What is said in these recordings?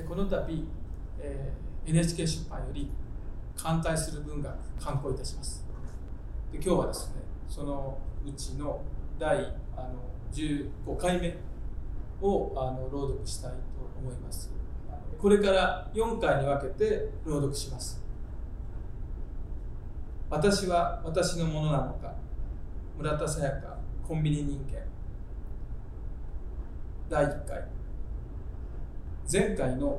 この度、えー、NHK 出版より艦隊する文学刊行いたします。で今日はですねそのうちの第あの15回目をあの朗読したいと思います。これから4回に分けて朗読します。私は私のものなのか村田沙耶香コンビニ人間。第1回。前回の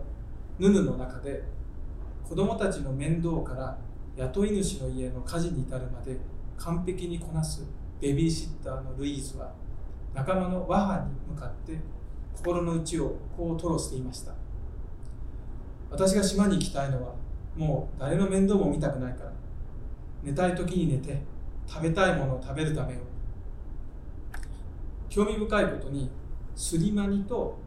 ヌヌの中で子供たちの面倒から雇い主の家の家事に至るまで完璧にこなすベビーシッターのルイーズは仲間のワハに向かって心の内をこう吐露していました。私が島に行きたいのはもう誰の面倒も見たくないから。寝たい時に寝て食べたいものを食べるためよ。興味深いことにスリマニと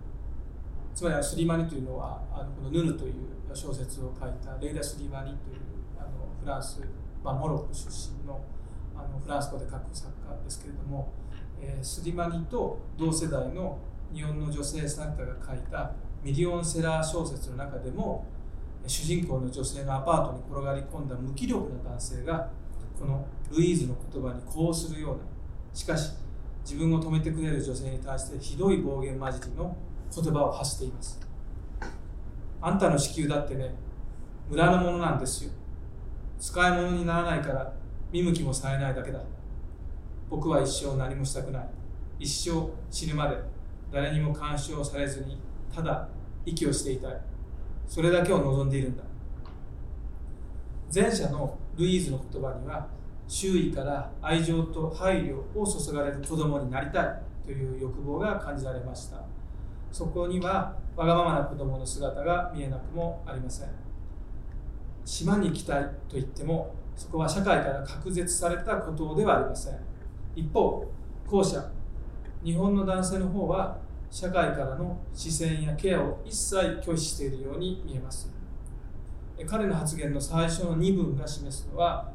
つまりスリマニというのはあのこのヌヌという小説を書いたレイラ・スリマニというあのフランス、まあ、モロッコ出身のあのフランス語で書く作家ですけれども、えー、スリマニと同世代の日本の女性作家が書いたミリオンセラー小説の中でも主人公の女性がアパートに転がり込んだ無気力な男性がこのルイーズの言葉にこうするようなしかし自分を止めてくれる女性に対してひどい暴言交じりの言葉を発しています。あんたの子宮だってね村のものなんですよ。使い物にならないから見向きもされないだけだ。僕は一生何もしたくない。一生死ぬまで誰にも干渉されずにただ息をしていたい。それだけを望んでいるんだ。前者のルイーズの言葉には周囲から愛情と配慮を注がれる子供になりたいという欲望が感じられました。そこにはわがままな子供の姿が見えなくもありません。島に行きたいと言ってもそこは社会から隔絶されたことではありません。一方後者日本の男性の方は社会からの視線やケアを一切拒否しているように見えます。彼の発言の最初の2文が示すのは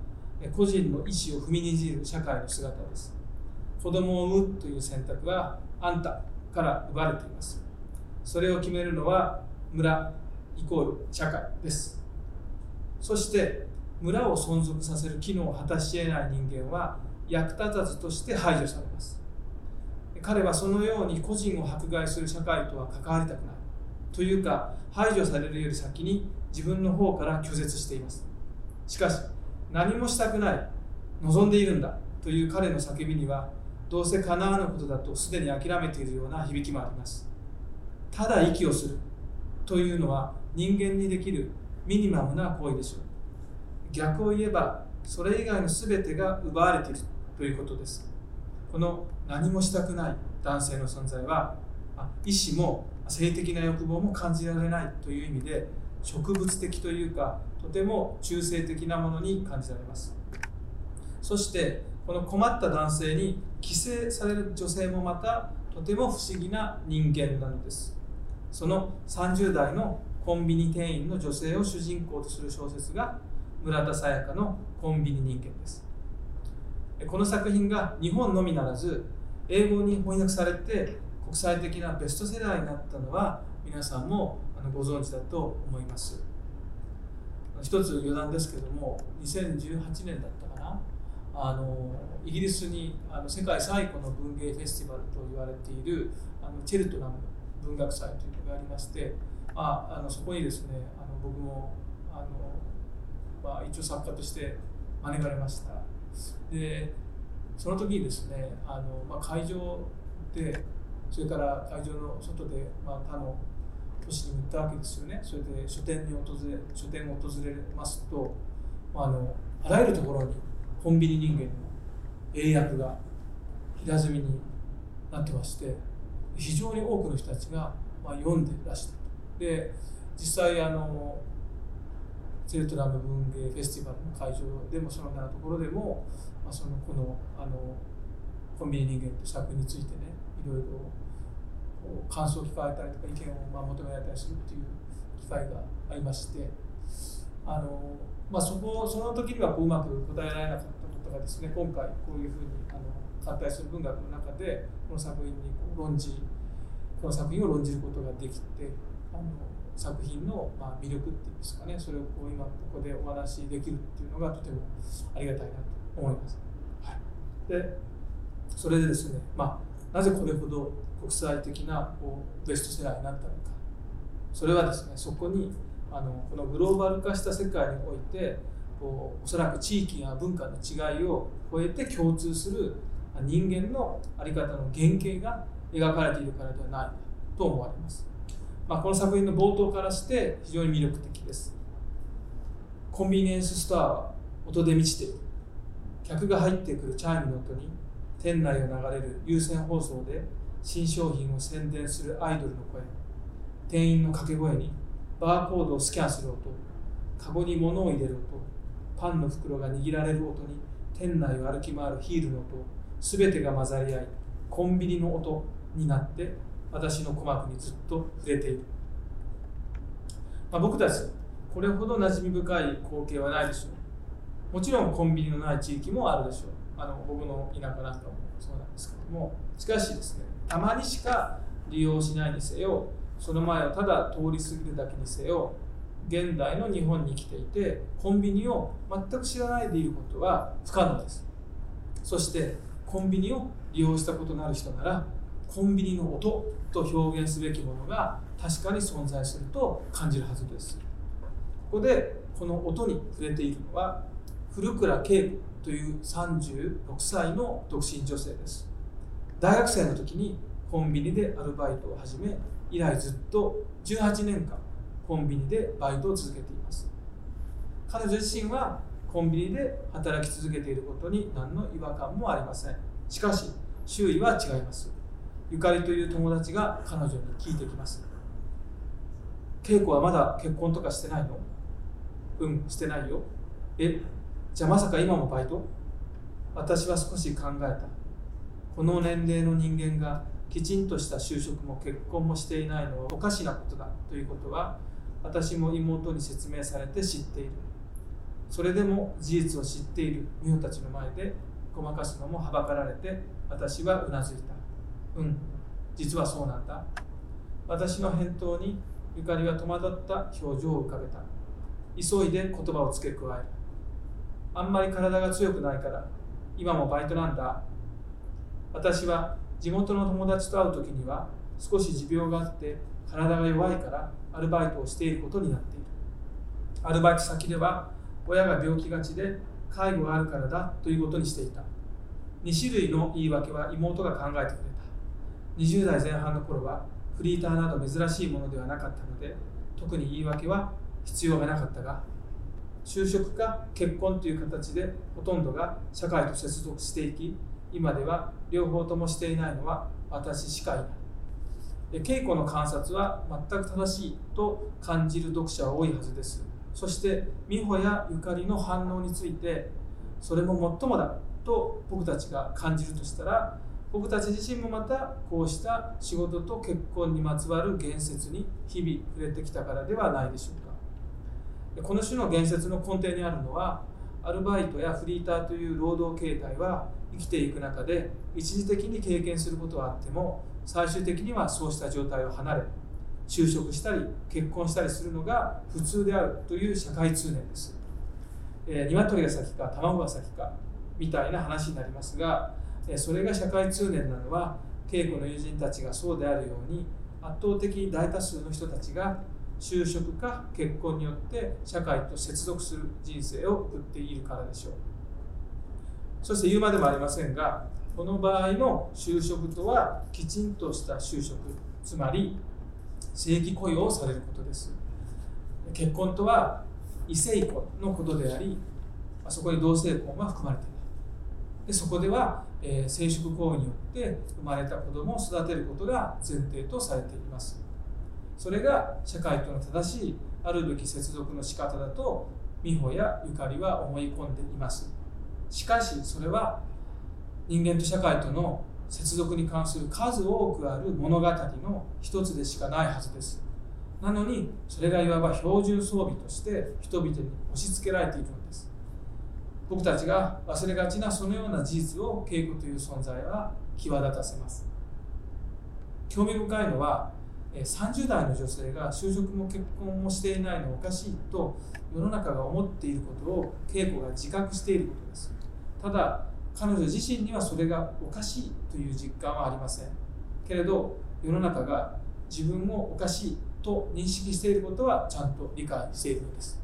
個人の意思を踏みにじる社会の姿です。子供を産むという選択はあんたから奪われています。それを決めるのは村イコール社会です。そして村を存続させる機能を果たし得ない人間は役立たずとして排除されます。彼はそのように個人を迫害する社会とは関わりたくない。というか排除されるより先に自分の方から拒絶しています。しかし何もしたくない。望んでいるんだ。という彼の叫びにはどうせ叶わぬことだとすでに諦めているような響きもあります。ただ息をするというのは人間にできるミニマムな行為でしょう。逆を言えばそれ以外の全てが奪われているということです。この何もしたくない男性の存在は意志も性的な欲望も感じられないという意味で植物的というかとても中性的なものに感じられます。そしてこの困った男性に規制される女性もまたとても不思議な人間なのです。その30代のコンビニ店員の女性を主人公とする小説が村田沙耶香のコンビニ人間です。この作品が日本のみならず英語に翻訳されて国際的なベストセラーになったのは皆さんもご存知だと思います。一つ余談ですけども2018年だったかな？あのイギリスにあの世界最古の文芸フェスティバルと言われているあのチェルトナム文学祭というのがありましてああのそこにですねあの僕もあの、まあ、一応作家として招かれました。でその時にですねあの、まあ、会場でそれから会場の外で、まあ、他の都市に行ったわけですよね。それで書店に訪れ書店を訪れますと、まあ、あのあらゆるところにコンビニ人間の英訳が平積みになってまして非常に多くの人たちが、ま、読んでらした。で実際あのゼルトラム文芸フェスティバルの会場でもそのようなところでも、まあ、そのこのあのコンビニ人間という作についてねいろいろ感想を聞かれたりとか意見をま求められたりするっていう機会がありましてあの、まあ、そこその時にはこううまく答えられなかった。がですね今回こういうふうにあの反対する文学の中でこの作品にこう論じこの作品を論じることができてあの作品の、ま、魅力っていうんですかねそれをこう今ここでお話しできるっていうのがとてもありがたいなと思います。はい、でそれでですね、まあ、なぜこれほど国際的なこうベストセラーになったのかそれはですねそこにあのこのグローバル化した世界においてこうおそらく地域や文化の違いを超えて共通する人間の在り方の原型が描かれているからではないと思われます、まあ、この作品の冒頭からして非常に魅力的です。コンビニエンスストアは音で満ちている。客が入ってくるチャイムの音に店内を流れる有線放送で新商品を宣伝するアイドルの声店員の掛け声にバーコードをスキャンする音カゴに物を入れる音パンの袋が握られる音に店内を歩き回るヒールの音全てが混ざり合いコンビニの音になって私の鼓膜にずっと触れている、まあ、僕たちこれほど馴染み深い光景はないでしょう。もちろんコンビニのない地域もあるでしょう。あの僕の田舎なんかもそうなんですけども。しかしですねたまにしか利用しないにせよその前をただ通り過ぎるだけにせよ現代の日本に来ていてコンビニを全く知らないでいることは不可能です。そしてコンビニを利用したことのある人ならコンビニの音と表現すべきものが確かに存在すると感じるはずです。ここでこの音に触れているのは古倉恵子という36歳の独身女性です。大学生の時にコンビニでアルバイトを始め以来ずっと18年間コンビニでバイトを続けています。彼女自身はコンビニで働き続けていることに何の違和感もありません。しかし周囲は違います。ゆかりという友達が彼女に聞いてきます。恵子はまだ結婚とかしてないの？うんしてないよ。えじゃあまさか今もバイト？私は少し考えた。この年齢の人間がきちんとした就職も結婚もしていないのはおかしなことだ。ということは私も妹に説明されて知っている。それでも事実を知っている美穂たちの前でごまかすのもはばかられて私はうなずいた。うん実はそうなんだ。私の返答にゆかりは戸惑った表情を浮かべた。急いで言葉を付け加える。あんまり体が強くないから今もバイトなんだ。私は地元の友達と会う時には少し持病があって体が弱いからアルバイトをしていることになっているアルバイト先では親が病気がちで介護があるからだということにしていた。2種類の言い訳は妹が考えてくれた。20代前半の頃はフリーターなど珍しいものではなかったので特に言い訳は必要がなかったが就職か結婚という形でほとんどが社会と接続していき今では両方ともしていないのは私しかいない。稽古の観察は全く正しいと感じる読者は多いはずです。そして美穂やゆかりの反応についてそれも最もだと僕たちが感じるとしたら僕たち自身もまたこうした仕事と結婚にまつわる言説に日々触れてきたからではないでしょうか。この種の言説の根底にあるのはアルバイトやフリーターという労働形態は生きていく中で一時的に経験することはあっても最終的にはそうした状態を離れ就職したり結婚したりするのが普通であるという社会通念です、えー、鶏が先か卵が先かみたいな話になりますが、え、それが社会通念なのは稽古の友人たちがそうであるように圧倒的大多数の人たちが就職か結婚によって社会と接続する人生を送っているからでしょう。そして言うまでもありませんがこの場合の就職とはきちんとした就職つまり正規雇用をされることです。結婚とは異性婚のことでありそこに同性婚は含まれているでそこでは、えー、生殖行為によって生まれた子供を育てることが前提とされています。それが社会との正しいあるべき接続の仕方だと美穂やゆかりは思い込んでいます。しかしそれは人間と社会との接続に関する数多くある物語の一つでしかないはずです。なのにそれがいわば標準装備として人々に押し付けられているのです。僕たちが忘れがちなそのような事実を稽古という存在は際立たせます。興味深いのは30代の女性が就職も結婚もしていないのおかしいと世の中が思っていることを恵子が自覚していることです。ただ彼女自身にはそれがおかしいという実感はありません。けれど世の中が自分もおかしいと認識していることはちゃんと理解しているのです。